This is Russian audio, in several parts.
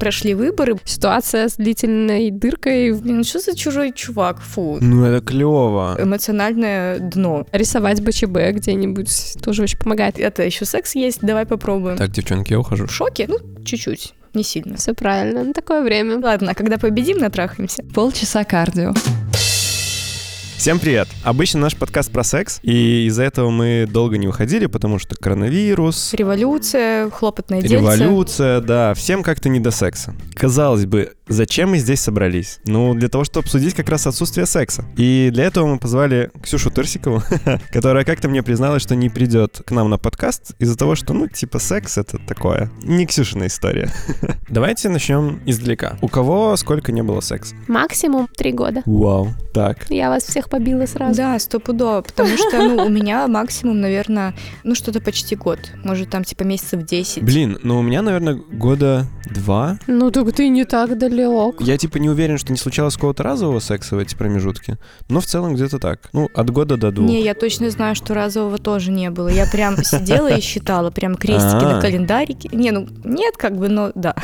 прошли выборы. Ситуация с длительной дыркой. Блин, что за чужой чувак? Фу. Ну, это клево. Эмоциональное дно. Рисовать БЧБ где-нибудь тоже очень помогает. Это еще секс есть, давай попробуем. Так, девчонки, я ухожу. В шоке? Ну, чуть-чуть. Не сильно. Все правильно. На такое время. Ладно, а когда победим, натрахаемся. Полчаса кардио. Всем привет! Обычно наш подкаст про секс, и из-за этого мы долго не выходили, потому что коронавирус, Революция, хлопотная дельце. революция, да, всем как-то не до секса. Казалось бы, зачем мы здесь собрались? Ну, для того, чтобы обсудить как раз отсутствие секса. И для этого мы позвали Ксюшу Терсикову, которая как-то мне призналась, что не придет к нам на подкаст из-за того, что, ну, типа, секс — это такое. Не Ксюшина история. Давайте начнем издалека. У кого сколько не было секса? Максимум три года. Вау, так. Я вас всех побила сразу. Да, стопудово, потому что, ну, у меня максимум, наверное, ну, что-то почти год. Может, там, типа, месяцев 10. Блин, ну у меня, наверное, года два. Ну так ты не так далек. Я типа не уверен, что не случалось какого-то разового секса в эти промежутки, но в целом где-то так. Ну, от года до двух. Не, я точно знаю, что разового тоже не было. Я прям сидела и считала, прям крестики А. на календарике. Не, ну, нет, как бы, но да.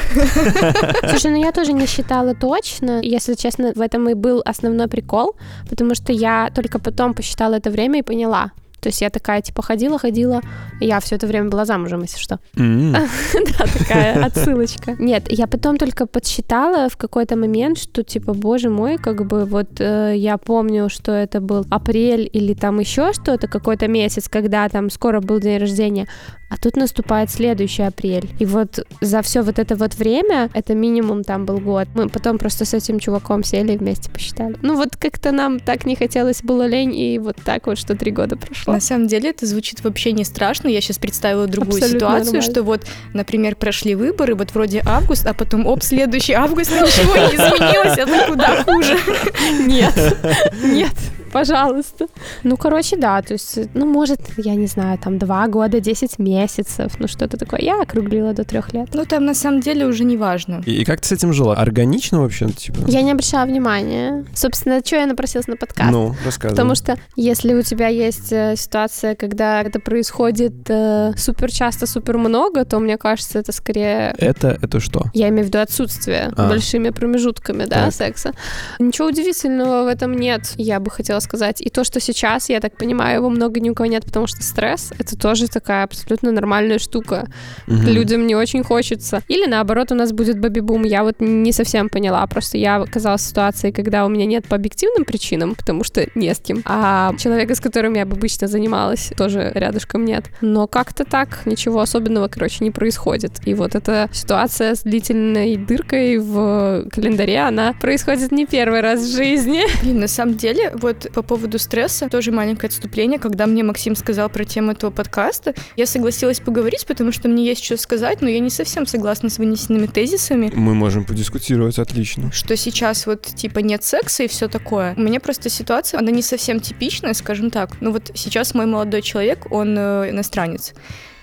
Слушай, ну я тоже не считала точно. Если честно, в этом и был основной прикол, потому что я только потом посчитала это время и поняла. То есть я такая, типа, ходила-ходила, я все это время была замужем, если что. Да, такая отсылочка. Нет, я потом только подсчитала в какой-то момент, что, типа, боже мой, как бы вот э, я помню, что это был апрель или там еще что-то, какой-то месяц, когда там скоро был день рождения, а тут наступает следующий апрель. И вот за все вот это вот время, это минимум там был год, мы потом просто с этим чуваком сели и вместе посчитали. Ну вот как-то нам так не хотелось, было лень, и вот так вот, что три года прошло. На самом деле это звучит вообще не страшно. Я сейчас представила другую Абсолютно ситуацию, нормально. что вот, например, прошли выборы, вот вроде август, а потом, оп, следующий август, ничего не изменилось, это куда хуже. Нет, нет, пожалуйста. Ну, короче, да, то есть, ну, может, я не знаю, там, два года, 10 месяцев, ну, что-то такое. Я округлила до трех лет. Ну, там на самом деле уже не важно. И, и как ты с этим жила? Органично вообще, типа? Я не обращала внимания. Собственно, что я напросилась на подкаст? Ну, рассказывай. Потому что если у тебя есть э, ситуация, когда это происходит э, супер часто, супер много, то мне кажется, это скорее Это, это что? Я имею в виду отсутствие А. большими промежутками, да, Так. секса. Ничего удивительного в этом нет, я бы хотела сказать. И то, что сейчас, я так понимаю, его много ни у кого нет, потому что стресс — это тоже такая абсолютно нормальная штука. Мгм. Людям не очень хочется. Или наоборот, у нас будет бэби-бум. Я вот не совсем поняла. Просто я оказалась в ситуации, когда у меня нет по объективным причинам, потому что не с кем. А человека, с которым я бы обычно занималась, тоже рядышком нет. Но как-то так ничего особенного, короче, не происходит. И вот эта ситуация с длительной дыркой в календаре, она происходит не первый раз в жизни. Блин, на самом деле, вот по поводу стресса, тоже маленькое отступление. Когда мне Максим сказал про тему этого подкаста, я согласилась поговорить, потому что мне есть что сказать, но я не совсем согласна с вынесенными тезисами. Мы можем подискутировать, отлично. что сейчас вот типа нет секса и все такое. У меня просто ситуация, она не совсем типичная, скажем так. Ну вот сейчас мой молодой человек, он э, иностранец.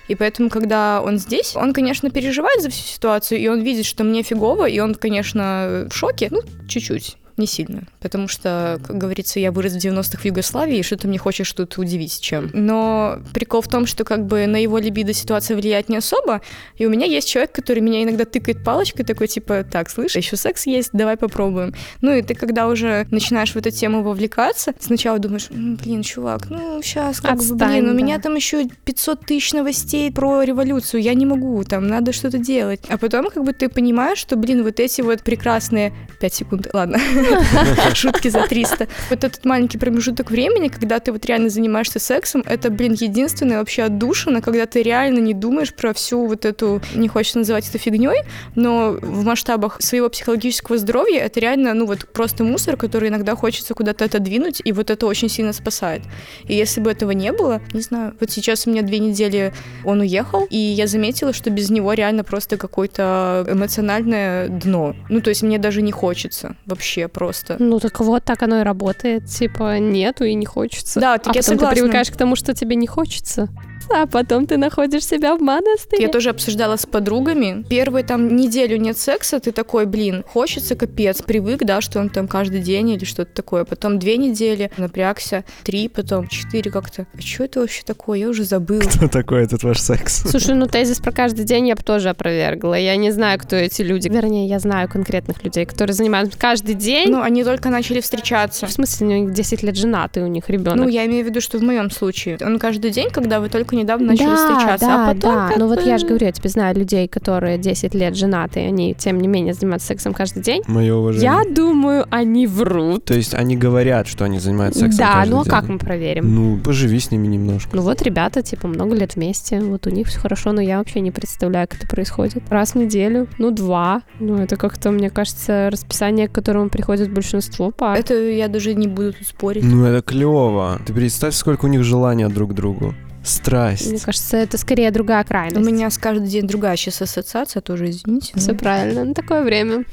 И поэтому, когда он здесь, он, конечно, переживает за всю ситуацию, и он видит, что мне фигово, и он, конечно, в шоке, ну, чуть-чуть. Не сильно, потому что, как говорится, я вырос в 90-х в Югославии, и что ты мне хочешь тут удивить чем. Но прикол в том, что как бы на его либидо ситуация влияет не особо, и у меня есть человек, который меня иногда тыкает палочкой, такой типа, так, слышь, еще секс есть, давай попробуем. Ну и ты, когда уже начинаешь в эту тему вовлекаться, сначала думаешь, «М, блин, чувак, ну сейчас как бы, Отстань, блин, у да. меня там еще 500 тысяч новостей про революцию, я не могу, там надо что-то делать. А потом как бы ты понимаешь, что, блин, вот эти вот прекрасные 5 секунд, ладно, шутки за 300. Вот этот маленький промежуток времени, когда ты вот реально занимаешься сексом, это, блин, единственное вообще отдушина, когда ты реально не думаешь про всю вот эту, не хочется называть это фигней, но в масштабах своего психологического здоровья это реально, ну вот просто мусор, который иногда хочется куда-то отодвинуть, и вот это очень сильно спасает. И если бы этого не было, не знаю, вот сейчас у меня две недели он уехал, и я заметила, что без него реально просто какое-то эмоциональное дно. Ну, то есть мне даже не хочется вообще просто. Ну так вот, так оно и работает. Типа нету и не хочется. Да, а так я потом согласна. ты привыкаешь к тому, что тебе не хочется. А потом ты находишь себя в монастыре. Я тоже обсуждала с подругами. Первую там неделю нет секса, ты такой, блин, хочется капец, привык, да, что он там каждый день или что-то такое. Потом две недели, напрягся, три, потом четыре как-то. А что это вообще такое? Я уже забыл. Кто такой этот ваш секс? Слушай, ну тезис про каждый день я бы тоже опровергла. Я не знаю, кто эти люди. Вернее, я знаю конкретных людей, которые занимаются каждый день. Ну, они только начали встречаться. В смысле, у них 10 лет женаты, у них ребенок. Ну, я имею в виду, что в моем случае. Он каждый день, когда вы только недавно начали да, встречаться. Да, а потом да. как Ну вот я же говорю, я тебе знаю людей, которые 10 лет женаты, и они, тем не менее, занимаются сексом каждый день. Мое уважение. Я думаю, они врут. То есть они говорят, что они занимаются сексом да, каждый ну а день. как мы проверим? Ну, поживи с ними немножко. Ну вот ребята, типа, много лет вместе, вот у них все хорошо, но я вообще не представляю, как это происходит. Раз в неделю, ну два. Ну это как-то, мне кажется, расписание, к которому приходит большинство пар. Это я даже не буду тут спорить. Ну, это клево. Ты представь, сколько у них желания друг к другу. Страсть. Мне кажется, это скорее другая У крайность. меня с каждый день другая сейчас ассоциация, тоже извините. Все правильно. На такое время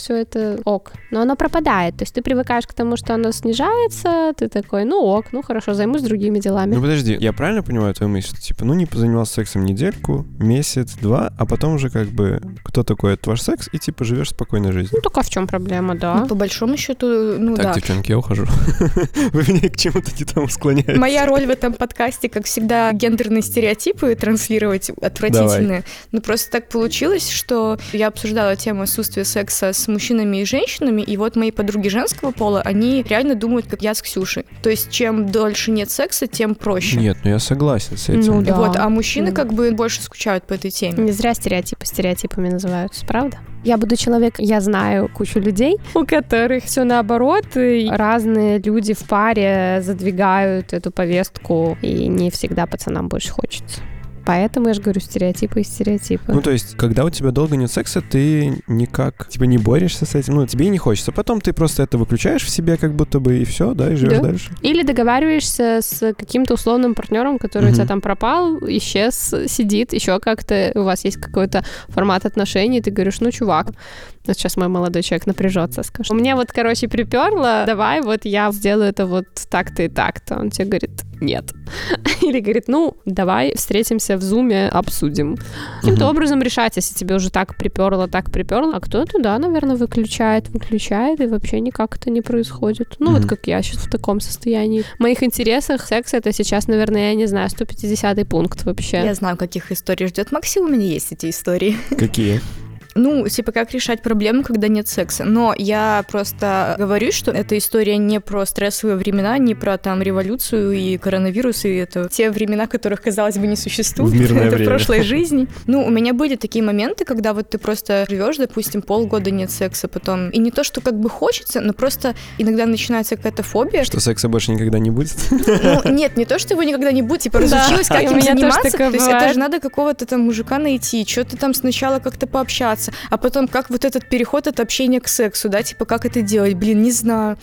все это ок. Но оно пропадает. То есть ты привыкаешь к тому, что оно снижается, ты такой, ну ок, ну хорошо, займусь другими делами. Ну подожди, я правильно понимаю твою мысль? Типа, ну не позанимался сексом недельку, месяц, два, а потом уже как бы кто такой это ваш секс, и типа живешь спокойной жизнью. Ну, только в чем проблема, да? Ну, по большому счету, ну так, да. девчонки, я ухожу. Вы меня к чему-то не тому склоняете. Моя роль в этом подкасте, как всегда, гендерные стереотипы транслировать отвратительные. Но просто так получилось, что я обсуждала тему отсутствия секса с мужчинами и женщинами, и вот мои подруги женского пола, они реально думают, как я с Ксюшей. То есть, чем дольше нет секса, тем проще. Нет, ну я согласен с этим. Ну да. Вот, а мужчины как бы больше скучают по этой теме. Не зря стереотипы стереотипами называются, правда? Я буду человек, я знаю кучу людей, у которых все наоборот, и разные люди в паре задвигают эту повестку, и не всегда пацанам больше хочется. Поэтому я же говорю стереотипы и стереотипы. Ну, то есть, когда у тебя долго нет секса, ты никак, типа, не борешься с этим, ну, тебе и не хочется. Потом ты просто это выключаешь в себе, как будто бы, и все, да, и живешь Да. дальше. Или договариваешься с каким-то условным партнером, который у Мгм. тебя там пропал, исчез, сидит, еще как-то у вас есть какой-то формат отношений, и ты говоришь, ну, чувак, вот сейчас мой молодой человек напряжется, скажет. Мне вот, короче, приперло, давай вот я сделаю это вот так-то и так-то. Он тебе говорит, нет. Или говорит, ну, давай встретимся в зуме, обсудим. Каким-то образом решать, если тебе уже так приперло, так приперло. А кто-то, да, наверное, выключает, выключает, и вообще никак это не происходит. Ну, вот как я сейчас в таком состоянии. В моих интересах секс это сейчас, наверное, я не знаю, 150 пункт вообще. Я знаю, каких историй ждет Максим, у меня есть эти истории. Какие? Ну, типа, как решать проблему, когда нет секса. Но я просто говорю, что эта история не про стрессовые времена, не про там революцию и коронавирус, и это те времена, которых, казалось бы, не существует. В мирное это время. прошлой жизни. Ну, у меня были такие моменты, когда вот ты просто живешь, допустим, полгода нет секса, потом. И не то, что как бы хочется, но просто иногда начинается какая-то фобия. Что секса больше никогда не будет? Ну, нет, не то, что его никогда не будет, типа, разучилась, Да, как им меня тоже заниматься. То есть это же надо какого-то там мужика найти, что-то там сначала как-то пообщаться, а потом как вот этот переход от общения к сексу, да, типа, как это делать, блин, не знаю.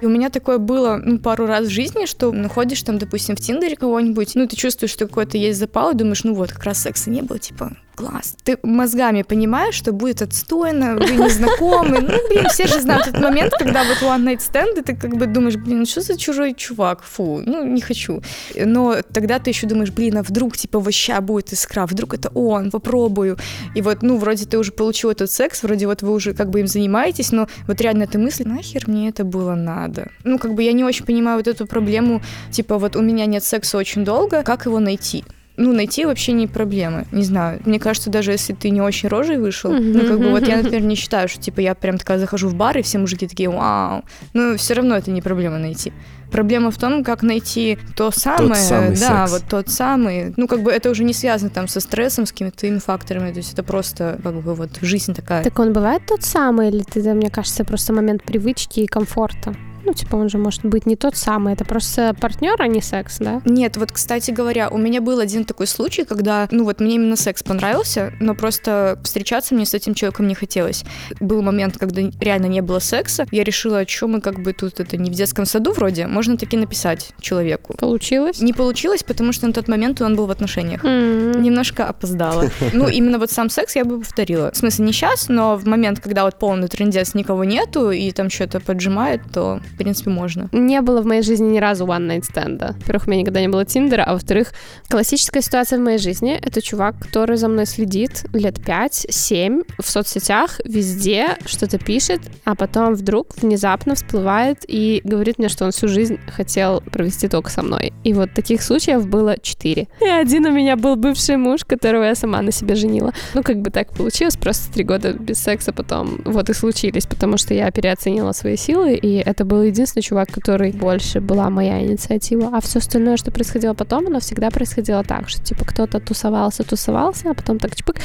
И у меня такое было, ну, пару раз в жизни, что находишь там, допустим, в Тиндере кого-нибудь, ну, ты чувствуешь, что какой-то есть запал, и думаешь, ну вот, как раз секса не было, типа, класс. Ты мозгами понимаешь, что будет отстойно, вы не знакомы. Ну, блин, все же знают этот момент, когда вот one night stand, и ты как бы думаешь, блин, что за чужой чувак, фу, ну, не хочу. Но тогда ты еще думаешь, блин, а вдруг, типа, вообще будет искра, вдруг это он, попробую. И вот, ну, вроде ты уже получил этот секс, вроде вот вы уже как бы им занимаетесь, но вот реально эта мысль, нахер мне это было надо. Ну, как бы я не очень понимаю вот эту проблему, типа, вот у меня нет секса очень долго, как его найти? Ну, найти вообще не проблема. Не знаю. Мне кажется, даже если ты не очень рожей вышел, ну, как бы вот я, например, не считаю, что, типа, я прям такая захожу в бар, и все мужики такие, вау. Но все равно это не проблема найти. Проблема в том, как найти то самое, самый да, секс. вот тот самый. Ну, как бы это уже не связано там со стрессом, с какими-то твоими факторами, то есть это просто, как бы, вот жизнь такая. Так он бывает тот самый, или ты, мне кажется, просто момент привычки и комфорта? Ну, типа, он же может быть не тот самый, это просто партнер, а не секс, да? Нет, вот, кстати говоря, у меня был один такой случай, когда, ну вот, мне именно секс понравился, но просто встречаться мне с этим человеком не хотелось. Был момент, когда реально не было секса, я решила, что мы как бы тут это не в детском саду вроде, можно таки написать человеку. Получилось? Не получилось, потому что на тот момент он был в отношениях. М. Немножко опоздала. Ну, именно вот сам секс я бы повторила. В смысле, не сейчас, но в момент, когда вот полный трендец, никого нету, и там что-то поджимает, то в принципе, можно. Не было в моей жизни ни разу one night стенда. Во-первых, у меня никогда не было Тиндера, а во-вторых, классическая ситуация в моей жизни — это чувак, который за мной следит лет 5-7 в соцсетях, везде что-то пишет, а потом вдруг внезапно всплывает и говорит мне, что он всю жизнь хотел провести только со мной. И вот таких случаев было четыре. И один у меня был бывший муж, которого я сама на себе женила. Ну, как бы так получилось, просто три года без секса потом вот и случились, потому что я переоценила свои силы, и это был единственный чувак, который больше была моя инициатива. А все остальное, что происходило потом, оно всегда происходило так, что типа кто-то тусовался, тусовался, а потом так чпык.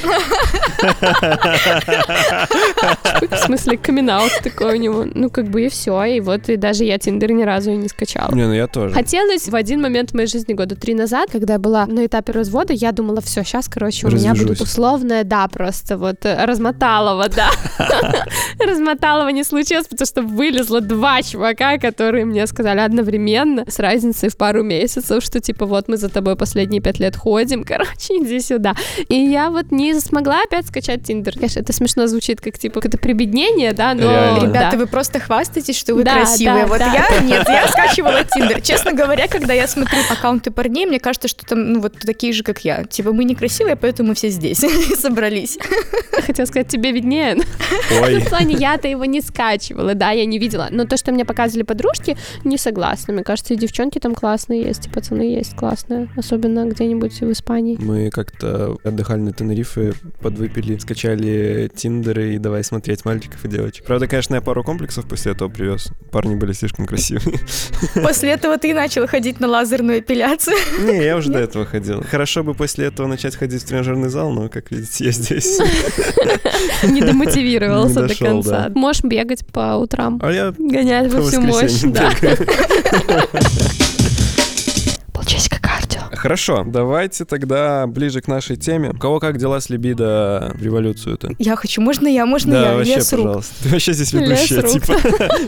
Чпык, В смысле, камин такой у него. Ну, как бы и все. И вот и даже я Тиндер ни разу и не скачала. Не, ну я тоже. Хотелось в один момент в моей жизни года три назад, когда я была на этапе развода, я думала, все, сейчас, короче, у меня будет условное, да, просто вот э, размоталово, да. Размоталово не случилось, потому что вылезло два чувака, которые мне сказали одновременно, с разницей в пару месяцев, что типа вот мы за тобой последние пять лет ходим, короче, иди сюда. И я вот не смогла опять скачать Тиндер. Конечно, это смешно звучит, как типа какое-то прибеднение, да, но... Реально. Ребята, да. вы просто хвастаетесь, что вы Да, красивые. да, вот да. я нет, я скачивала Тиндер. Честно говоря, когда я смотрю аккаунты парней, мне кажется, что там ну вот такие же, как я. Типа мы некрасивые, поэтому мы все здесь собрались. Хотела сказать, тебе виднее. Ой. В плане, я-то его не скачивала, да, я не видела. Но то, что мне показывали подружки, не согласна. Мне кажется, и девчонки там классные есть, и пацаны есть классные. Особенно где-нибудь в Испании. Мы как-то отдыхали на Тенерифе, подвыпили, скачали тиндеры и давай смотреть мальчиков и девочек. Правда, конечно, я пару комплексов после этого привез. Парни были слишком красивые. После этого ты начал ходить на лазерную эпиляцию. Не, я уже до этого ходил. Хорошо бы после этого начать ходить в тренажерный зал, но, как видите, я здесь. Не домотивировался до конца. Можешь бегать по утрам. А я Гонять по всю мощь, да. Хорошо, давайте тогда ближе к нашей теме. У кого как дела с либидо в революцию-то? Я хочу, можно я, можно да, я? вообще, Лес рук. пожалуйста. Ты вообще здесь Лес ведущая, рук. типа,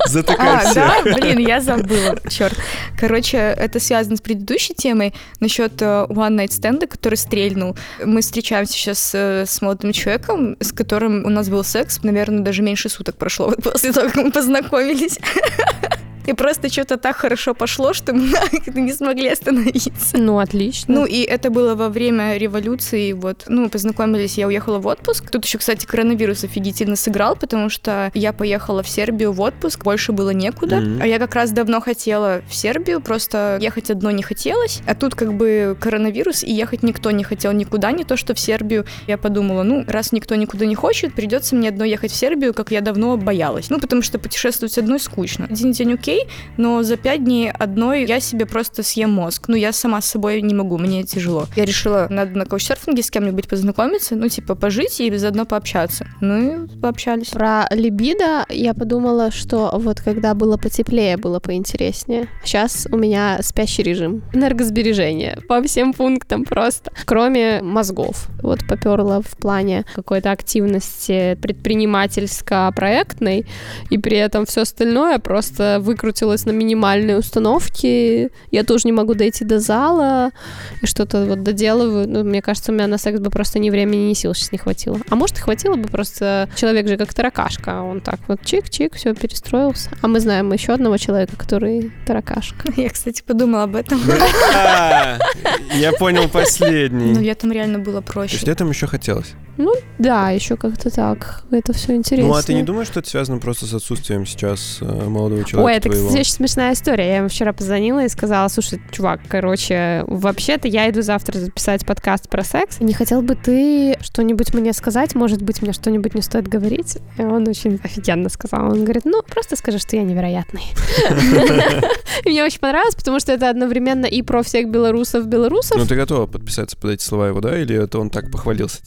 затыкай А, да, блин, я забыла, черт. Короче, это связано с предыдущей темой насчет э, One Night Stand, который стрельнул. Мы встречаемся сейчас э, с молодым человеком, с которым у нас был секс, наверное, даже меньше суток прошло вот после того, как мы познакомились. И просто что-то так хорошо пошло, что мы не смогли остановиться. Ну, отлично. Ну, и это было во время революции, вот, ну, познакомились, я уехала в отпуск. Тут еще, кстати, коронавирус офигительно сыграл, потому что я поехала в Сербию в отпуск, больше было некуда. Мгм. А я как раз давно хотела в Сербию, просто ехать одно не хотелось. А тут как бы коронавирус, и ехать никто не хотел никуда, не то что в Сербию. Я подумала, ну, раз никто никуда не хочет, придется мне одной ехать в Сербию, как я давно боялась. Ну, потому что путешествовать одной скучно. Один день окей, но за пять дней одной я себе просто съем мозг. Ну, я сама с собой не могу, мне тяжело. Я решила, надо на каучсерфинге с кем-нибудь познакомиться, ну, типа, пожить и заодно пообщаться. Ну, и пообщались. Про либидо я подумала, что вот когда было потеплее, было поинтереснее. Сейчас у меня спящий режим. Энергосбережение по всем пунктам просто. Кроме мозгов. Вот поперла в плане какой-то активности предпринимательско-проектной, и при этом все остальное просто выкрутилось на минимальной установке. Я тоже не могу дойти до зала и что-то вот доделываю. Ну, мне кажется, у меня на секс бы просто ни времени, ни сил сейчас не хватило. А может, и хватило бы просто... Человек же как таракашка. Он так вот чик-чик, все перестроился. А мы знаем еще одного человека, который таракашка. Я, кстати, подумала об этом. А, Я понял Но последний. летом реально было проще. есть летом еще хотелось. Ну, да, еще как-то так. Это все интересно. Ну, а ты не думаешь, что это связано просто с отсутствием сейчас э, молодого человека Ой, это, твоего? кстати, очень смешная история. Я ему вчера позвонила и сказала, слушай, чувак, короче, вообще-то я иду завтра записать подкаст про секс. Не хотел бы ты что-нибудь мне сказать? Может быть, мне что-нибудь не стоит говорить? И он очень офигенно сказал. Он говорит, ну, просто скажи, что я невероятный. Мне очень понравилось, потому что это одновременно и про всех белорусов-белорусов, Ну, ты готова подписаться под эти слова его, да? Или это он так похвалился?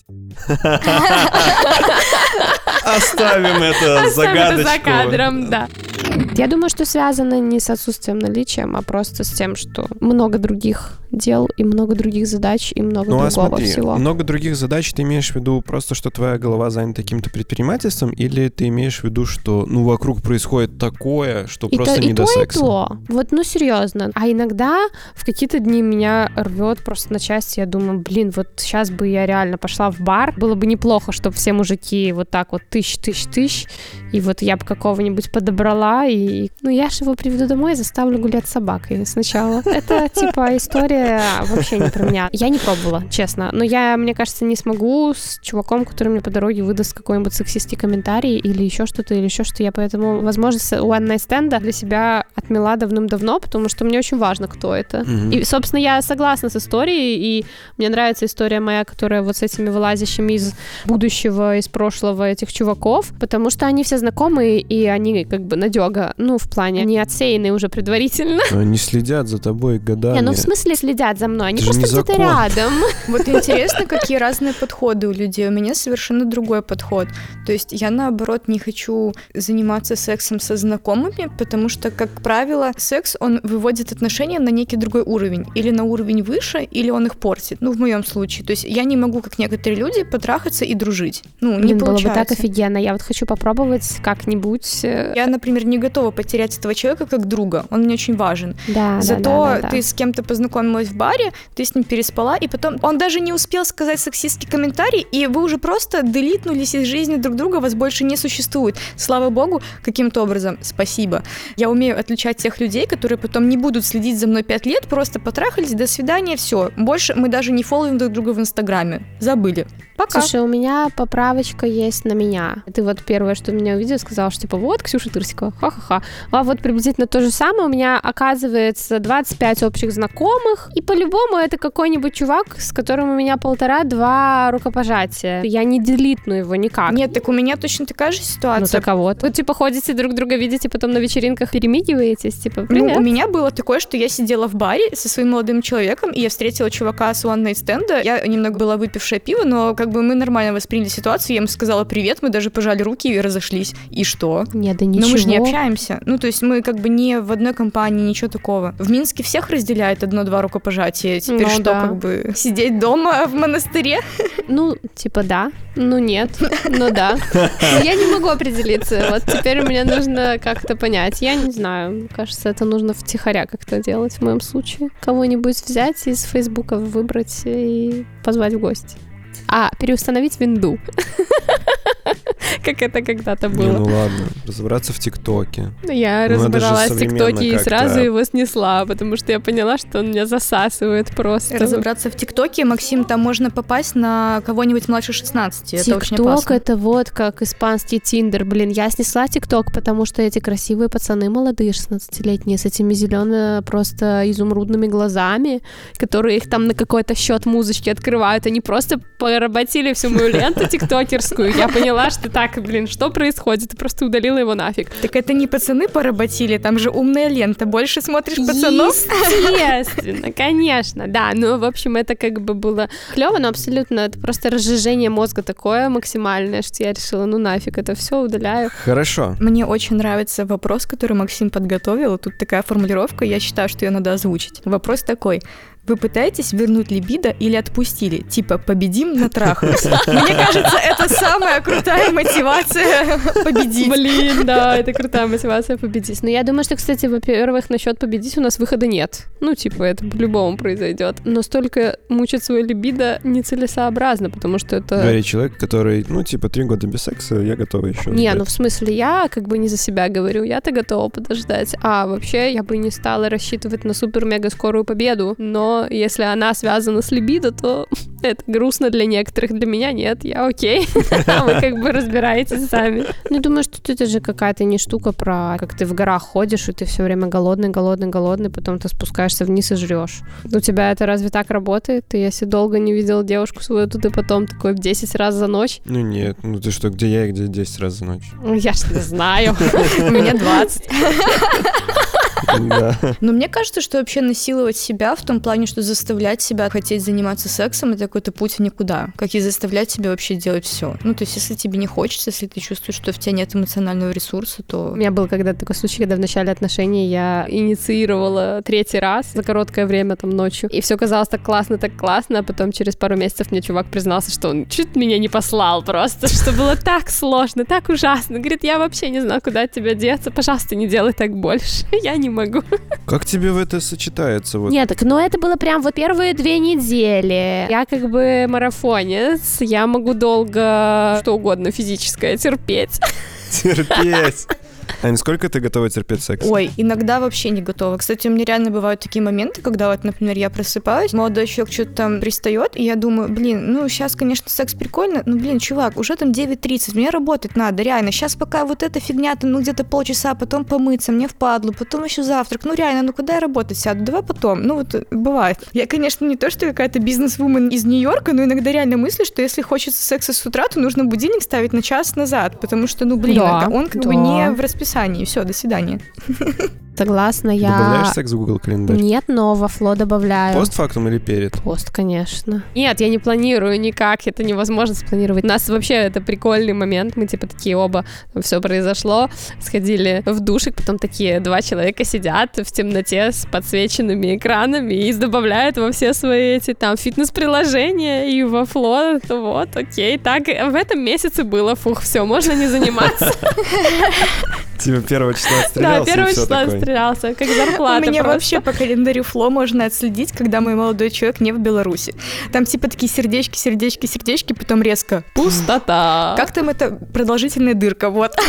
Оставим это загадочку. за кадром, да. Я думаю, что связано не с отсутствием наличием, а просто с тем, что много других дел и много других задач и много Ну а другого смотри, всего. много других задач ты имеешь в виду просто, что твоя голова занята каким-то предпринимательством, или ты имеешь в виду, что ну вокруг происходит такое, что И просто то, не и до то, секса? и то. Вот, ну, серьезно. А иногда в какие-то дни меня рвет просто на части. Я думаю, блин, вот сейчас бы я реально пошла в бар. Было бы неплохо, чтобы все мужики вот так вот тысяч, тысяч, тысяч. И вот я бы какого-нибудь подобрала. И, ну, я же его приведу домой и заставлю гулять с собакой сначала. Это, типа, история вообще не про меня. Я не пробовала, честно. Но я, мне кажется, не смогу с чуваком, который мне по дороге выдаст какой-нибудь сексистский комментарий или еще что-то, или еще что. Я поэтому, возможно, с one night stand для себя отмела давным-давно, потому что мне очень важно, кто это. Мгм. И, собственно, я согласна с историей, и мне нравится история моя, которая вот с этими вылазящими из будущего, из прошлого этих чуваков, потому что они все знакомые, и они как бы надега, ну, в плане, они отсеяны уже предварительно. Они следят за тобой годами. Не, ну в смысле следят за мной, они Это просто не где-то рядом. Вот интересно, какие разные подходы у людей. У меня совершенно другой подход. То есть я, наоборот, не хочу заниматься сексом со знакомыми, потому что, как правило, секс, он выводит отношения на некий другой уровень. Или на уровень выше, или он их портит. Ну, в моем случае. То есть я не могу, как некоторые люди, потрахаться и дружить. Ну, не Блин, было бы получается. так офигенно. Я вот хочу попробовать как-нибудь. э, Я, например, не готова потерять этого человека как друга. Он мне очень важен. Да, да, Зато да, да, да. ты с кем-то познакомилась в баре, ты с ним переспала, и потом он даже не успел сказать сексистский комментарий, и вы уже просто делитнулись из жизни друг друга, вас больше не существует. Слава богу, каким-то образом, спасибо. Я умею отличать тех людей, которые потом не будут следить за мной пять лет, просто потрахались, до свидания, все. Больше мы даже не фолловим друг друга в Инстаграме. Забыли. Пока. Слушай, у меня поправочка есть на меня. Ты вот первое, что меня увидел, сказал, что типа вот Ксюша Тырсикова, ха-ха-ха. А вот приблизительно то же самое. У меня оказывается 25 общих знакомых, и по-любому это какой-нибудь чувак, с которым у меня полтора-два рукопожатия. Я не делитну его никак. Нет, так у меня точно такая же ну ситуация. так а вот. Вы типа ходите друг друга, видите, потом на вечеринках перемигиваетесь, типа, Ну, привет. у меня было такое, что я сидела в баре со своим молодым человеком, и я встретила чувака с one night стенда. Я немного была выпившая пиво, но как бы мы нормально восприняли ситуацию. Я ему сказала привет, мы даже пожали руки и разошлись. И что? Не, да Но ничего. мы же не общаемся. Ну, то есть мы как бы не в одной компании, ничего такого. В Минске всех разделяет одно-два рукопожатия. Теперь Ну что, да. как бы сидеть дома в монастыре? Ну, типа да, ну нет, ну да. Но Я не могу определиться. Вот теперь мне нужно как-то понять. Я не знаю. Кажется, это нужно втихаря как-то делать в моем случае. Кого-нибудь взять из Фейсбука выбрать и позвать в гости. А, переустановить винду. Как это когда-то Не, было. ну ладно, разобраться в ТикТоке. Я Ну, это же разобралась в ТикТоке и сразу его снесла, потому что я поняла, что он меня засасывает просто. Разобраться в ТикТоке, Максим, там можно попасть на кого-нибудь младше 16. Это очень ТикТок это вот как испанский Тиндер. Блин, я снесла ТикТок, потому что эти красивые пацаны молодые, 16-летние, с этими зелено просто изумрудными глазами, которые их там на какой-то счет музычки открывают, они просто поработили всю мою ленту тиктокерскую. Я поняла, что так, блин, что происходит? И просто удалила его нафиг. Так это не пацаны поработили, там же умная лента. Больше смотришь пацанов? Естественно, конечно, да. Ну, в общем, это как бы было клево, но абсолютно это просто разжижение мозга такое максимальное, что я решила, ну нафиг, это все удаляю. Хорошо. Мне очень нравится вопрос, который Максим подготовил. Тут такая формулировка, я считаю, что ее надо озвучить. Вопрос такой. Вы пытаетесь вернуть либидо или отпустили? Типа, победим, натрахались. Мне кажется, это самая крутая мотивация победить. Блин, да, это крутая мотивация победить. Но я думаю, что, кстати, во-первых, насчет победить у нас выхода нет. Ну, типа, это по-любому произойдет. Но столько мучить свою либидо нецелесообразно, потому что это... Говорит человек, который, ну, типа, три года без секса, я готова еще. Не, ну в смысле, я как бы не за себя говорю, я-то готова подождать. А вообще, я бы не стала рассчитывать на супер-мега скорую победу, но если она связана с либидо, то это грустно для некоторых, для меня нет, я окей. Вы как бы разбираетесь сами. Ну, думаю, что это же какая-то не штука про как ты в горах ходишь, и ты все время голодный, голодный, голодный, потом ты спускаешься вниз и жрешь. У тебя это разве так работает? Ты если долго не видел девушку свою, то ты потом такой в 10 раз за ночь. Ну нет, ну ты что, где я и где 10 раз за ночь? Ну, Я ж не знаю. У меня 20. Но мне кажется, что вообще насиловать себя в том плане, что заставлять себя хотеть заниматься сексом, это какой-то путь в никуда. Как и заставлять себя вообще делать все. Ну, то есть, если тебе не хочется, если ты чувствуешь, что в тебя нет эмоционального ресурса, то... У меня был когда такой случай, когда в начале отношений я инициировала третий раз за короткое время, там, ночью. И все казалось так классно, так классно, а потом через пару месяцев мне чувак признался, что он чуть меня не послал просто, что было так сложно, так ужасно. Говорит, я вообще не знаю, куда от тебя деться, пожалуйста, не делай так больше. Я не могу. Как тебе в это сочетается? Вот? Нет, так, но это было прям вот первые две недели. Я как бы марафонец, я могу долго что угодно физическое терпеть. Терпеть. Ань, сколько ты готова терпеть секс? Ой, иногда вообще не готова. Кстати, у меня реально бывают такие моменты, когда вот, например, я просыпаюсь, молодой человек что-то там пристает, и я думаю, блин, ну сейчас, конечно, секс прикольно, но, блин, чувак, уже там 9.30, мне работать надо, реально. Сейчас пока вот эта фигня, там, ну где-то полчаса, потом помыться, мне впадло, потом еще завтрак. Ну реально, ну куда я работать сяду? Давай потом. Ну вот бывает. Я, конечно, не то, что какая-то бизнес-вумен из Нью-Йорка, но иногда реально мыслю, что если хочется секса с утра, то нужно будильник ставить на час назад, потому что, ну блин, Да, он как да. бы не в расписании. Все, до свидания. Согласна, я... Добавляешь секс в Google календарь? Нет, но во фло добавляю. Постфактум или перед? Пост, конечно. Нет, я не планирую никак, это невозможно спланировать. У нас вообще это прикольный момент, мы типа такие оба, все произошло, сходили в душик, потом такие два человека сидят в темноте с подсвеченными экранами и добавляют во все свои эти там фитнес-приложения и во фло, вот, окей, так, в этом месяце было, фух, все, можно не заниматься. Типа первого числа Да, отстрелялся и первого числа такое. стрелялся, как зарплата У меня просто. вообще по календарю Фло можно отследить, когда мой молодой человек не в Беларуси. Там типа такие сердечки, сердечки, сердечки, потом резко. Пустота. Как там это продолжительная дырка, вот.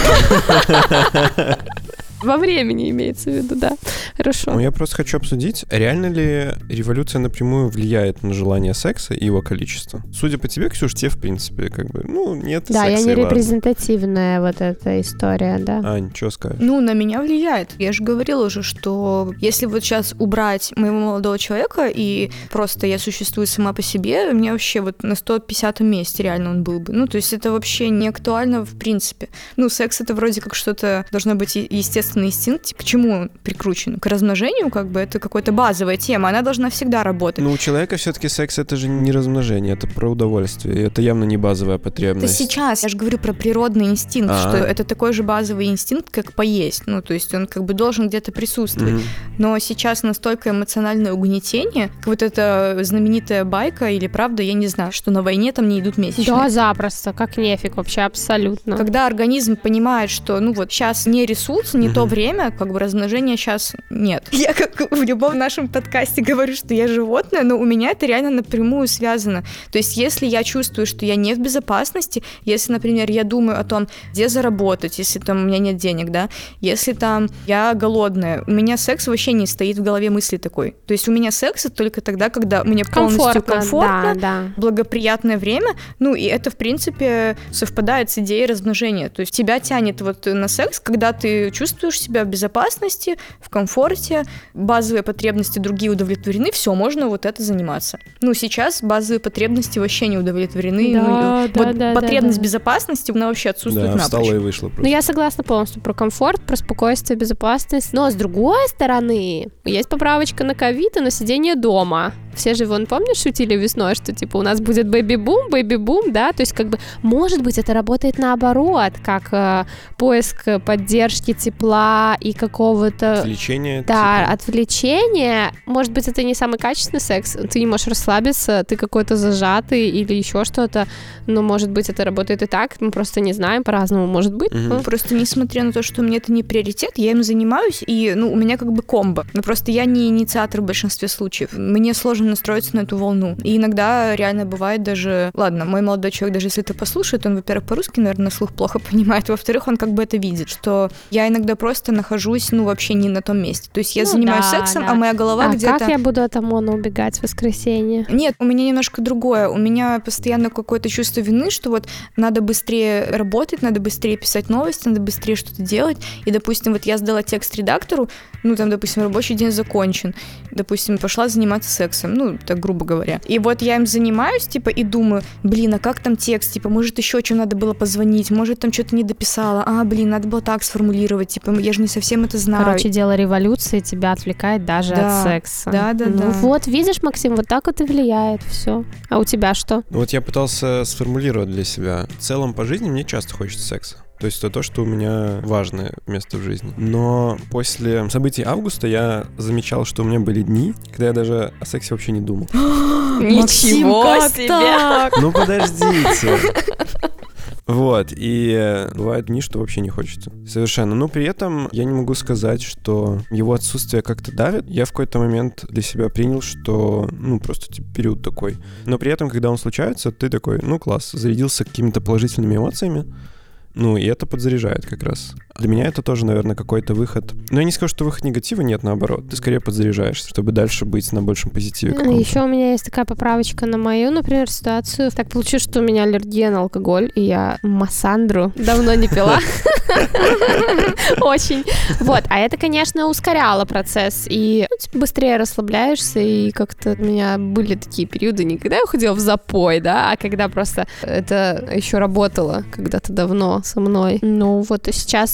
Во времени имеется в виду, да. Ну, Хорошо. я просто хочу обсудить, реально ли революция напрямую влияет на желание секса и его количество? Судя по тебе, Ксюш, тебе, в принципе, как бы, ну, нет Да, я секса, не и ладно. репрезентативная вот эта история, да. Ань, что скажешь? Ну, на меня влияет. Я же говорила уже, что если вот сейчас убрать моего молодого человека, и просто я существую сама по себе, у меня вообще вот на 150 месте реально он был бы. Ну, то есть это вообще не актуально в принципе. Ну, секс это вроде как что-то должно быть е- естественный инстинкт. К чему он прикручен? К размножению, как бы, это какая-то базовая тема, она должна всегда работать. Ну, у человека все-таки секс это же не размножение, это про удовольствие. Это явно не базовая Это потребность. сейчас, я же говорю про природный инстинкт, А. что это такой же базовый инстинкт, как поесть. Ну, то есть он как бы должен где-то присутствовать. Мгм. Но сейчас настолько эмоциональное угнетение, как вот эта знаменитая байка или правда, я не знаю, что на войне там не идут месячные. Да, запросто, как нефиг вообще, абсолютно. Когда организм понимает, что ну вот сейчас не ресурс, не то Мгм. время, как бы размножения сейчас нет. Я как в любом нашем подкасте говорю, что я животное, но у меня это реально напрямую связано. То есть если я чувствую, что я не в безопасности, если, например, я думаю о том, где заработать, если там у меня нет денег, да, если там я голодная, у меня секс вообще не стоит в голове мысли такой. То есть у меня секс только тогда, когда мне полностью комфортно, комфортно, да, да. благоприятное время, ну и это, в принципе, совпадает с идеей размножения. То есть тебя тянет вот на секс, когда ты чувствуешь себя в безопасности, в комфорте, базовые потребности другие удовлетворены, все, можно вот это заниматься. Ну, сейчас базовые потребности вообще не удовлетворены. Да, ну, да, вот да, потребность да, да. безопасности, она вообще отсутствует Да, встала напрочь. и вышла просто. Ну, я согласна полностью про комфорт, про спокойствие, безопасность. Но, с другой стороны, есть поправочка на ковид и на сидение дома. Все же, вон, помнишь, шутили весной, что, типа, у нас будет бэби-бум, бэби-бум, да? То есть, как бы, может быть, это работает наоборот, как э, поиск поддержки, тепла и какого-то... Отвлечение. Да, типа. отвлечение. Может быть, это не самый качественный секс. Ты не можешь расслабиться, ты какой-то зажатый или еще что-то. Но, может быть, это работает и так. Мы просто не знаем, по-разному может быть. Мгм. Ну, Просто несмотря на то, что мне это не приоритет, я им занимаюсь, и ну, у меня как бы комбо. Но просто я не инициатор в большинстве случаев. Мне сложно настроиться на эту волну. И иногда реально бывает даже... Ладно, мой молодой человек, даже если это послушает, он, во-первых, по-русски, наверное, на слух плохо понимает, во-вторых, он как бы это видит, что я иногда просто нахожусь, ну, вообще не на том месте. То есть я Ну занимаюсь да, сексом, да. а моя голова а где-то... как я буду от ОМОНа убегать в воскресенье? Нет, у меня немножко другое. У меня постоянно какое-то чувство вины, что вот надо быстрее работать, надо быстрее писать новости, надо быстрее что-то делать. И, допустим, вот я сдала текст редактору, ну, там, допустим, рабочий день закончен. Допустим, пошла заниматься сексом. Там, ну, так грубо говоря. И вот я им занимаюсь, типа, и думаю, блин, а как там текст, типа, может, еще что надо было позвонить, может, там что-то не дописала, а, блин, надо было так сформулировать, типа, я же не совсем это знаю. Короче, дело революции тебя отвлекает даже Да. от секса. Да, да, ну да. вот, видишь, Максим, вот так вот и влияет все. А у тебя что? Ну Вот я пытался сформулировать для себя. В целом по жизни мне часто хочется секса. То есть это то, что у меня важное место в жизни. Но после событий августа я замечал, что у меня были дни, когда я даже о сексе вообще не думал. Как так? Ну подождите. Вот, и бывают дни, что вообще не хочется. Совершенно. Но при этом я не могу сказать, что его отсутствие как-то давит. Я в какой-то момент для себя принял, что, ну, просто типа, период такой. Но при этом, когда он случается, ты такой, ну, класс, зарядился какими-то положительными эмоциями. Ну, и это подзаряжает как раз. Для меня это тоже, наверное, какой-то выход. Но я не скажу, что выход негатива нет, наоборот. Ты скорее подзаряжаешься, чтобы дальше быть на большем позитиве каком-то. Еще у меня есть такая поправочка на мою, например, ситуацию. Так получилось, что у меня аллергия на алкоголь, и я массандру давно не пила. Очень. Вот, а это, конечно, ускоряло процесс, и ну, типа, быстрее расслабляешься, и как-то у меня были такие периоды, не когда я уходила в запой, да, а когда просто это еще работало когда-то давно со мной. Ну вот и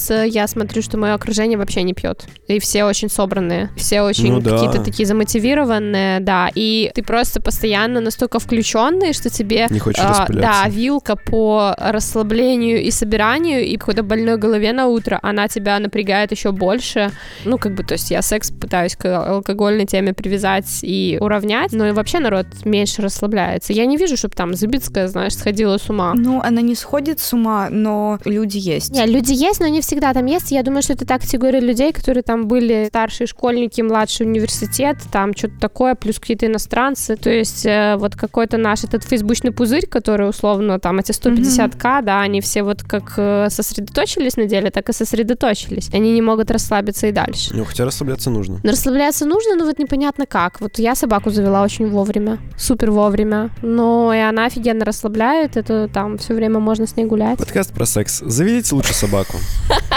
сейчас я смотрю, что мое окружение вообще не пьет, и все очень собранные, все очень Ну да. какие-то такие замотивированные, да, и ты просто постоянно настолько включенный, что тебе Не хочешь а, да, вилка по расслаблению и собиранию, и какой-то больной голове на утро, она тебя напрягает еще больше. Ну, как бы, то есть я секс пытаюсь к алкогольной теме привязать и уравнять, но и вообще народ меньше расслабляется. Я не вижу, чтобы там Забицкая, знаешь, сходила с ума. Ну, она не сходит с ума, но люди есть. Не, люди есть, но не всегда там есть. Я думаю, что это та категория людей, которые там были старшие школьники, младший университет, там что-то такое, плюс какие-то иностранцы. То есть э, вот какой-то наш этот фейсбучный пузырь, который условно там эти 150к, да, они все вот как э, сосредоточились на деле, так и сосредоточились. Они не могут расслабиться и дальше. Ну, хотя расслабляться нужно. Но расслабляться нужно, но вот непонятно как. Вот я собаку завела очень вовремя, супер вовремя, но и она офигенно расслабляет, это там все время можно с ней гулять. Подкаст про секс. Заведите лучше собаку.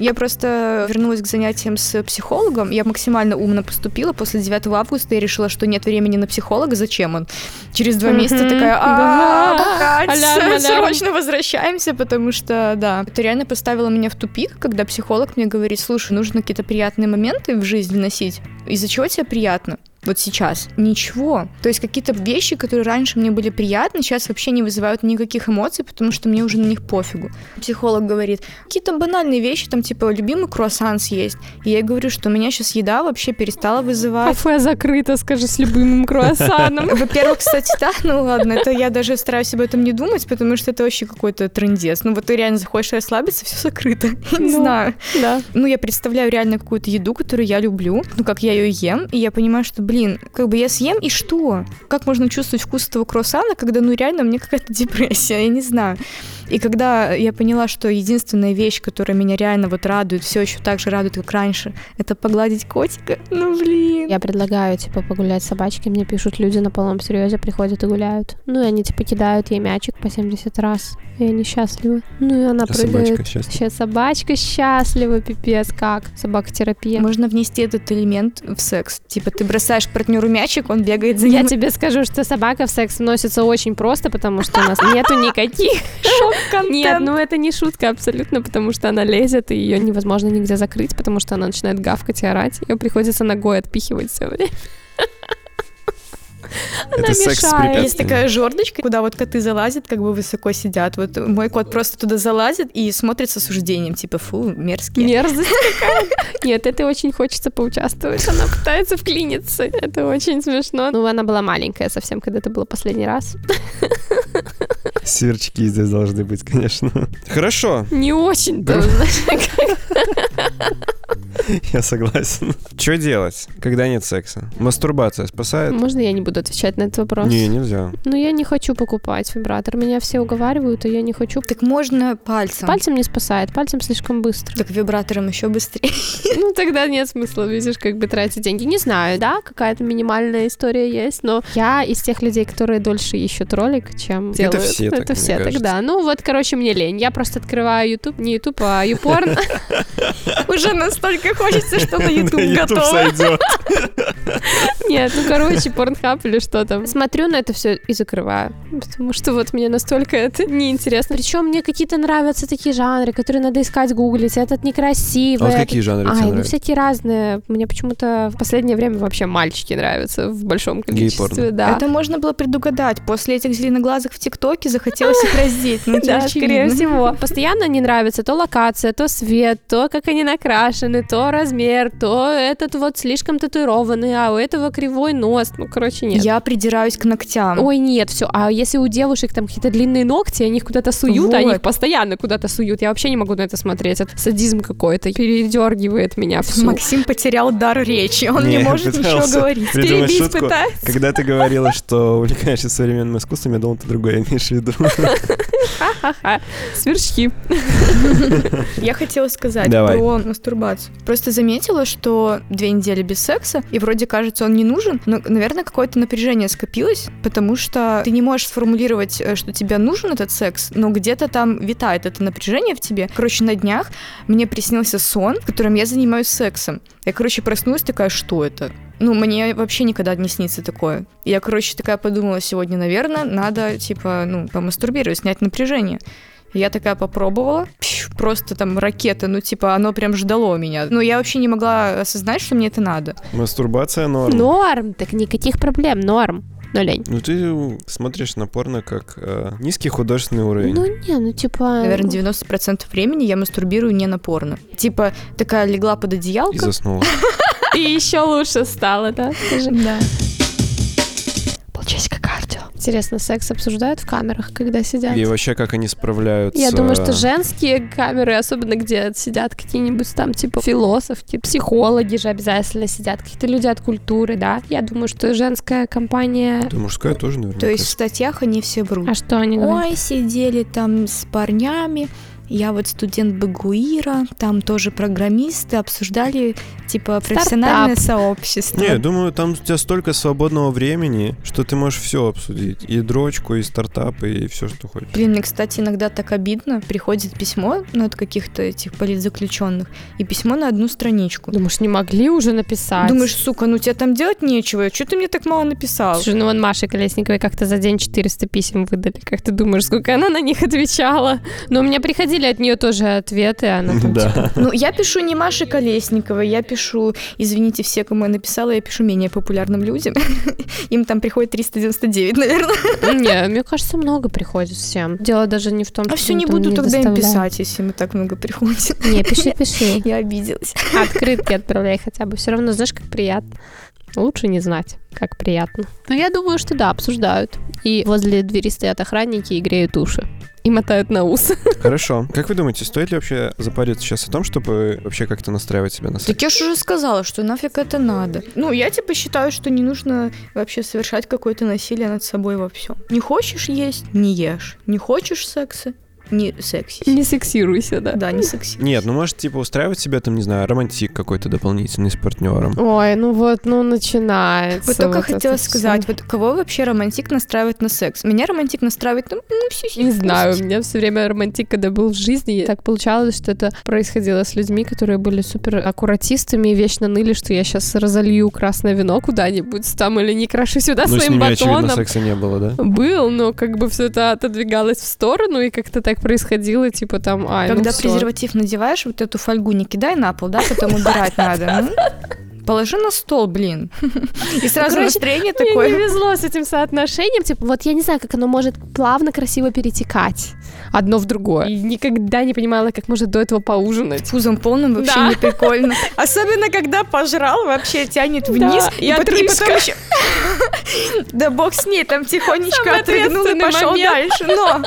Я просто вернулась к занятиям с психологом. Я максимально умно поступила. После 9 августа я решила, что нет времени на психолога. Зачем он? Через два месяца такая, а срочно возвращаемся, потому что, да, это реально поставило меня в тупик, когда психолог мне говорит, слушай, нужно какие-то приятные моменты в жизнь вносить. Из-за чего тебе приятно? Вот сейчас. Ничего. То есть какие-то вещи, которые раньше мне были приятны, сейчас вообще не вызывают никаких эмоций, потому что мне уже на них пофигу. Психолог говорит, какие-то банальные вещи, там типа любимый круассан съесть. И я говорю, что у меня сейчас еда вообще перестала вызывать. Кафе закрыто, скажи, с любимым круассаном. Во-первых, кстати, да, ну ладно, это я даже стараюсь об этом не думать, потому что это вообще какой-то трендец. Ну вот ты реально захочешь расслабиться, все закрыто. Не Ну. знаю. Да. Ну, я представляю реально какую-то еду, которую я люблю, ну, как я ее ем, и я понимаю, что, блин, как бы я съем, и что? Как можно чувствовать вкус этого круассана, когда, ну, реально, у меня какая-то депрессия, я не знаю. И когда я поняла, что единственная вещь, которая меня реально вот радует, все еще так же радует, как раньше, это погладить котика, ну, блин. Я предлагаю, типа, погулять с собачкой. Мне пишут люди на полном серьезе, приходят и гуляют. Ну, и они, типа, кидают ей мячик по 70 раз. И они счастливы. Ну, и она А прыгает. собачка счастлива. Сейчас собачка счастлива, пипец, как. Собакотерапия. Можно внести этот элемент в секс. Типа, ты бросаешь партнеру мячик, он бегает за Я ним. тебе скажу, что собака в секс вносится очень просто, потому что у нас нету никаких Нет, ну это не шутка абсолютно, потому что она лезет, и ее невозможно нигде закрыть, потому что она начинает гавкать и орать. Ее приходится ногой отпихивать все время. Это секс с мешает. Есть такая жердочка, куда вот коты залазят, как бы высоко сидят. Вот мой кот просто туда залазит и смотрит с осуждением, типа, фу, мерзкие. Мерзость какая Нет, это очень хочется поучаствовать. Она пытается вклиниться. Это очень смешно. Ну, она была маленькая совсем, когда это было последний раз. Сверчки здесь должны быть, конечно. Хорошо, Не очень, Да. знаешь, как- я согласен. Что делать, когда нет секса? Мастурбация спасает? Можно я не буду отвечать на этот вопрос? Не, нельзя. Ну, я не хочу покупать вибратор. Меня все уговаривают, и я не хочу. Так можно пальцем. Пальцем не спасает, пальцем слишком быстро. Так вибратором еще быстрее. Ну, тогда нет смысла, видишь, как бы тратить деньги. Не знаю, да, какая-то минимальная история есть, но я из тех людей, которые дольше ищут ролик, чем Это делают. все так, Это все так, да. Ну, вот, короче, мне лень. Я просто открываю YouTube, не YouTube, а YouPorn. Уже настолько хочется, что на На YouTube YouTube готово. сойдет. Нет, ну, короче, порнхаб или что там. Смотрю на это все и закрываю. Потому что вот мне настолько это неинтересно. Причем мне какие-то нравятся такие жанры, которые надо искать, гуглить. Этот А некрасивый. вот какие жанры тебе Ай, ну нравятся? всякие разные. Мне почему-то в последнее время вообще мальчики нравятся в большом количестве. Да. Это можно было предугадать. После этих зеленоглазых в ТикТоке захотелось их раздеть. Ну, Да, это скорее очевидно. всего. Постоянно не нравится то локация, то свет, то, как они накрашены, то размер, то этот вот слишком татуированный, а у этого кривой нос. Ну, короче, нет. Я придираюсь к ногтям. Ой, нет, все. А если у девушек там какие-то длинные ногти, они их куда-то суют, они Вот. их постоянно куда-то суют. Я вообще не могу на это смотреть. Это садизм какой-то. Передергивает меня всю. Максим потерял дар речи. Он не, Не, может ничего говорить. Перебить шутку. пытается. Когда ты говорила, что увлекаешься современным искусством, я думал, ты другое имеешь в виду. Ха-ха-ха. Сверчки. Я хотела сказать Давай. про мастурбацию. Просто заметила, что две недели без секса, и вроде кажется, он не нужен, но, наверное, какое-то напряжение скопилось, потому что ты не можешь сформулировать, э, что тебе нужен этот секс, но где-то там витает это напряжение в тебе. Короче, на днях мне приснился сон, в котором я занимаюсь сексом. Я, короче, проснулась такая, что это? Ну, мне вообще никогда не снится такое. Я, короче, такая подумала сегодня, наверное, надо, типа, ну, помастурбировать, снять напряжение. Я такая попробовала, просто там ракета, ну типа оно прям ждало меня. Но я вообще не могла осознать, что мне это надо. Мастурбация норм. Норм. Так никаких проблем. Норм. Но лень. Ну ты смотришь на порно как э, низкий художественный уровень. Ну, не, ну, типа... Наверное, 90% времени я мастурбирую не на порно. Типа такая легла под И одеялко. заснула. И еще лучше стало, да? Да. Полчасика. Интересно, секс обсуждают в камерах, когда сидят? И вообще, как они справляются... Я думаю, что женские камеры, особенно где сидят какие-нибудь там, типа, философки, психологи же обязательно сидят, какие-то люди от культуры, да. Я думаю, что женская компания... Да, мужская тоже, наверное. То есть в статьях они все врут. А что они говорят? Ой, сидели там с парнями. Я вот студент Багуира, там тоже программисты, обсуждали, типа, профессиональное сообщество. Не, думаю, там у тебя столько свободного времени, что ты можешь все обсудить. И дрочку, и стартапы, и все, что хочешь. Блин, мне, кстати, иногда так обидно. Приходит письмо ну, от каких-то этих политзаключенных, и письмо на одну страничку. Думаешь, не могли уже написать? Думаешь, сука, ну тебе там делать нечего, что ты мне так мало написал? Слушай, ну вон Маше Колесниковой как-то за день 400 писем выдали. Как ты думаешь, сколько она на них отвечала? Но у меня приходили от нее тоже ответы, она там типа, Да. Ну, я пишу не Маше Колесниковой, я пишу, извините все, кому я написала, я пишу менее популярным людям. Им там приходит 399, наверное. Не, мне кажется, много приходит всем. Дело даже не в том, А что все мы не буду тогда им писать, если ему так много приходит. Не, пиши, пиши. Я обиделась. Открытки отправляй хотя бы. Все равно, знаешь, как приятно. Лучше не знать, как приятно. Но я думаю, что да, обсуждают. И возле двери стоят охранники и греют уши. И мотают на ус. Хорошо. Как вы думаете, стоит ли вообще запариться сейчас о том, чтобы вообще как-то настраивать себя на секс? Так я же уже сказала, что нафиг это надо. Ну, я типа считаю, что не нужно вообще совершать какое-то насилие над собой во всем. Не хочешь есть — не ешь. Не хочешь секса — не сексись. Не сексируйся, да. Да, не секси. Нет, ну может, типа, устраивать себе, там, не знаю, романтик какой-то дополнительный с партнером. Ой, ну вот, ну начинается. Вот только вот хотела сказать, вот кого вообще романтик настраивает на секс? Меня романтик настраивает, ну, ну все Не знаю, у меня все время романтик, когда был в жизни, так получалось, что это происходило с людьми, которые были супер аккуратистами и вечно ныли, что я сейчас разолью красное вино куда-нибудь там или не крашу сюда Ну, с своим ними, очевидно, батоном. секса не было, да? Был, но как бы все это отодвигалось в сторону, и как-то так происходило, типа там, ну Когда всё. презерватив надеваешь, вот эту фольгу не кидай на пол, да, потом убирать надо. М? Положи на стол, блин. И сразу Короче, настроение Мне не такое. везло с этим соотношением. Типа, вот я не знаю, как оно может плавно, красиво перетекать одно в другое. И никогда не понимала, как может до этого поужинать. Пузом полным вообще Да. не прикольно. Особенно, когда пожрал, вообще тянет Да, вниз. и и, пот- и потом еще... Да бог с ней, там тихонечко отрыгнул и пошел момент. дальше. Но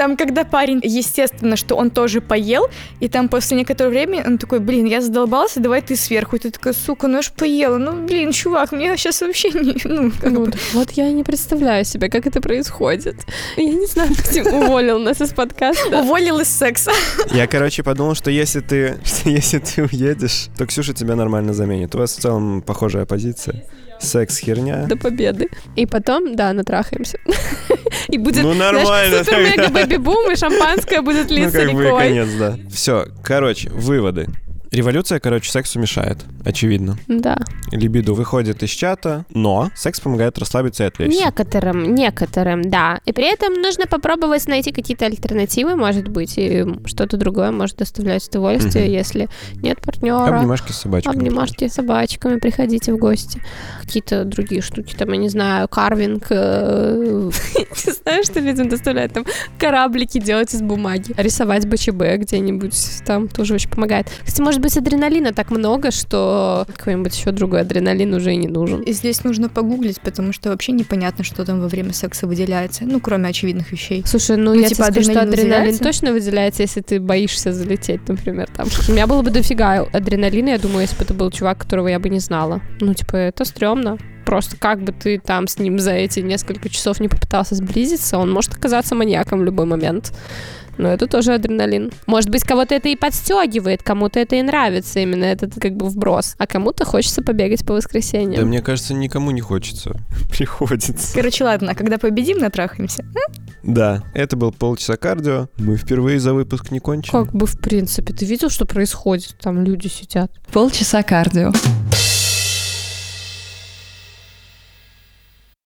там, когда парень, естественно, что он тоже поел, и там после некоторого времени он такой, блин, я задолбался, давай ты сверху. И ты такая, сука, ну я ж поела. Ну, блин, чувак, мне сейчас вообще не... Ну, как Ну, бы... вот я не представляю себе, как это происходит. Я не знаю, кто тебя уволил нас из подкаста. Уволил из секса. Я, короче, подумал, что если ты, что если ты уедешь, то Ксюша тебя нормально заменит. У вас в целом похожая позиция. Секс херня. До победы. И потом, да, натрахаемся. И будет, Ну, знаешь, нормально супер-мега тогда. бэби-бум, и шампанское будет Ну, литься как бы и рекой. конец, да. Все, короче, выводы. Революция, короче, сексу мешает, очевидно. Да. Либидо выходит из чата, но секс помогает расслабиться и отвлечься. Некоторым, некоторым, да. И при этом нужно попробовать найти какие-то альтернативы, может быть, и что-то другое может доставлять удовольствие, Мгм. если нет партнера. Обнимашки с собачками. Обнимашки с собачками, приходите в гости. Какие-то другие штуки, там, я не знаю, карвинг. э, Не знаю, что людям доставляет там кораблики делать из бумаги. Рисовать БЧБ где-нибудь там тоже очень помогает. Кстати, может быть, адреналина так много, что какой-нибудь еще другой адреналин уже и не нужен. И здесь нужно погуглить, потому что вообще непонятно, что там во время секса выделяется. Ну, кроме очевидных вещей. Слушай, ну, Ну, я типа, тебе скажу, что адреналин адреналин выделяется? точно выделяется, если ты боишься залететь, например, там. У меня было бы дофига адреналина, я думаю, если бы это был чувак, которого я бы не знала. Ну, типа, это стрёмно. Просто как бы ты там с ним за эти несколько часов не попытался сблизиться, он может оказаться маньяком в любой момент. Но это тоже адреналин. Может быть, кого-то это и подстегивает, кому-то это и нравится, именно этот как бы вброс. А кому-то хочется побегать по Да воскресеньям. мне кажется, никому не хочется. Приходится. Короче, ладно, а когда победим, натрахаемся. Да, это был полчаса кардио. Мы впервые за выпуск не кончили. Как бы, в принципе, ты видел, что происходит? Там люди сидят. Полчаса кардио.